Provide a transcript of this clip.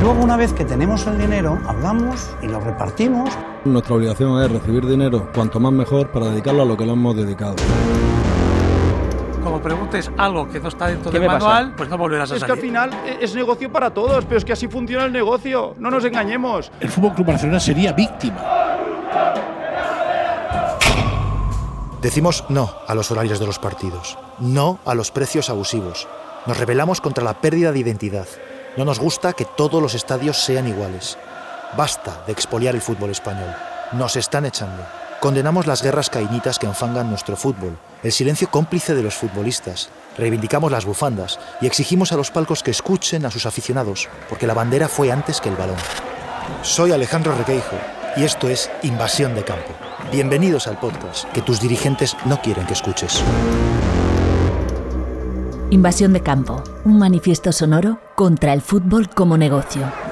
Y luego una vez que tenemos el dinero, hablamos y lo repartimos. Nuestra obligación es recibir dinero cuanto más mejor para dedicarlo a lo que lo hemos dedicado. Como preguntes algo que no está dentro del manual, pues no volverás a es salir. Es que al final es negocio para todos, pero es que así funciona el negocio, no nos engañemos. El Fútbol Club Barcelona sería víctima. Decimos no a los horarios de los partidos, no a los precios abusivos. Nos rebelamos contra la pérdida de identidad. No nos gusta que todos los estadios sean iguales. Basta de expoliar el fútbol español. Nos están echando. Condenamos las guerras caínitas que enfangan nuestro fútbol, el silencio cómplice de los futbolistas. Reivindicamos las bufandas y exigimos a los palcos que escuchen a sus aficionados, porque la bandera fue antes que el balón. Soy Alejandro Requeijo y esto es Invasión de Campo. Bienvenidos al podcast que tus dirigentes no quieren que escuches. Invasión de Campo, un manifiesto sonoro contra el fútbol como negocio.